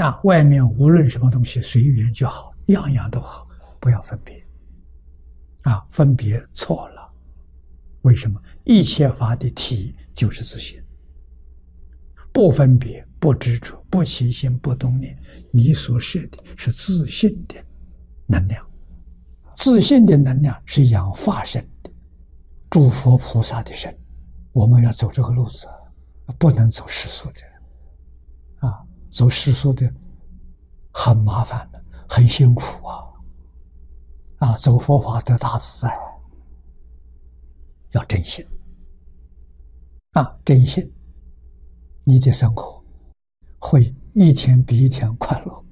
啊，外面无论什么东西随缘就好，样样都好，不要分别。啊，分别错了。为什么？一切法的体就是自性，不分别、不执着、不起心、不动念，你所设的是自信的能量，自信的能量是养法身的，诸佛菩萨的身。我们要走这个路子，不能走世俗的，走世俗的很麻烦的，很辛苦啊，啊，走佛法得大自在，要真心，啊，真心，你的生活会一天比一天快乐，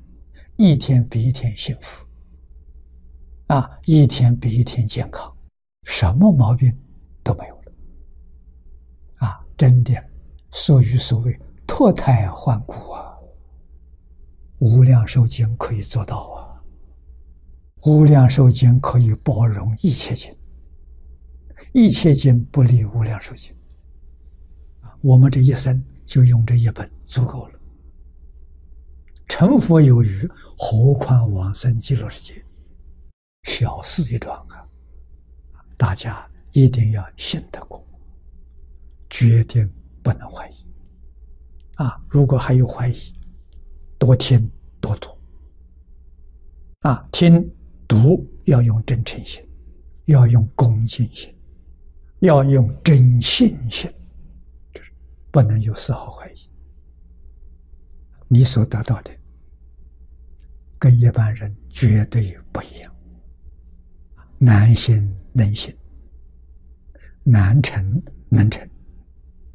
一天比一天幸福，啊，一天比一天健康，什么毛病都没有了，啊。真的，所欲所谓脱胎换骨啊！无量寿经可以做到啊！无量寿经可以包容一切经，一切经不离无量寿经。我们这一生就用这一本足够了。成佛有余，何况往生极乐世界？小事一桩啊！大家一定要信得过。决定不能怀疑，啊！如果还有怀疑，多听多读，啊，听读要用真诚心，要用恭敬心，要用真信心，就是不能有丝毫怀疑。你所得到的跟一般人绝对不一样，难行能行，难成能成。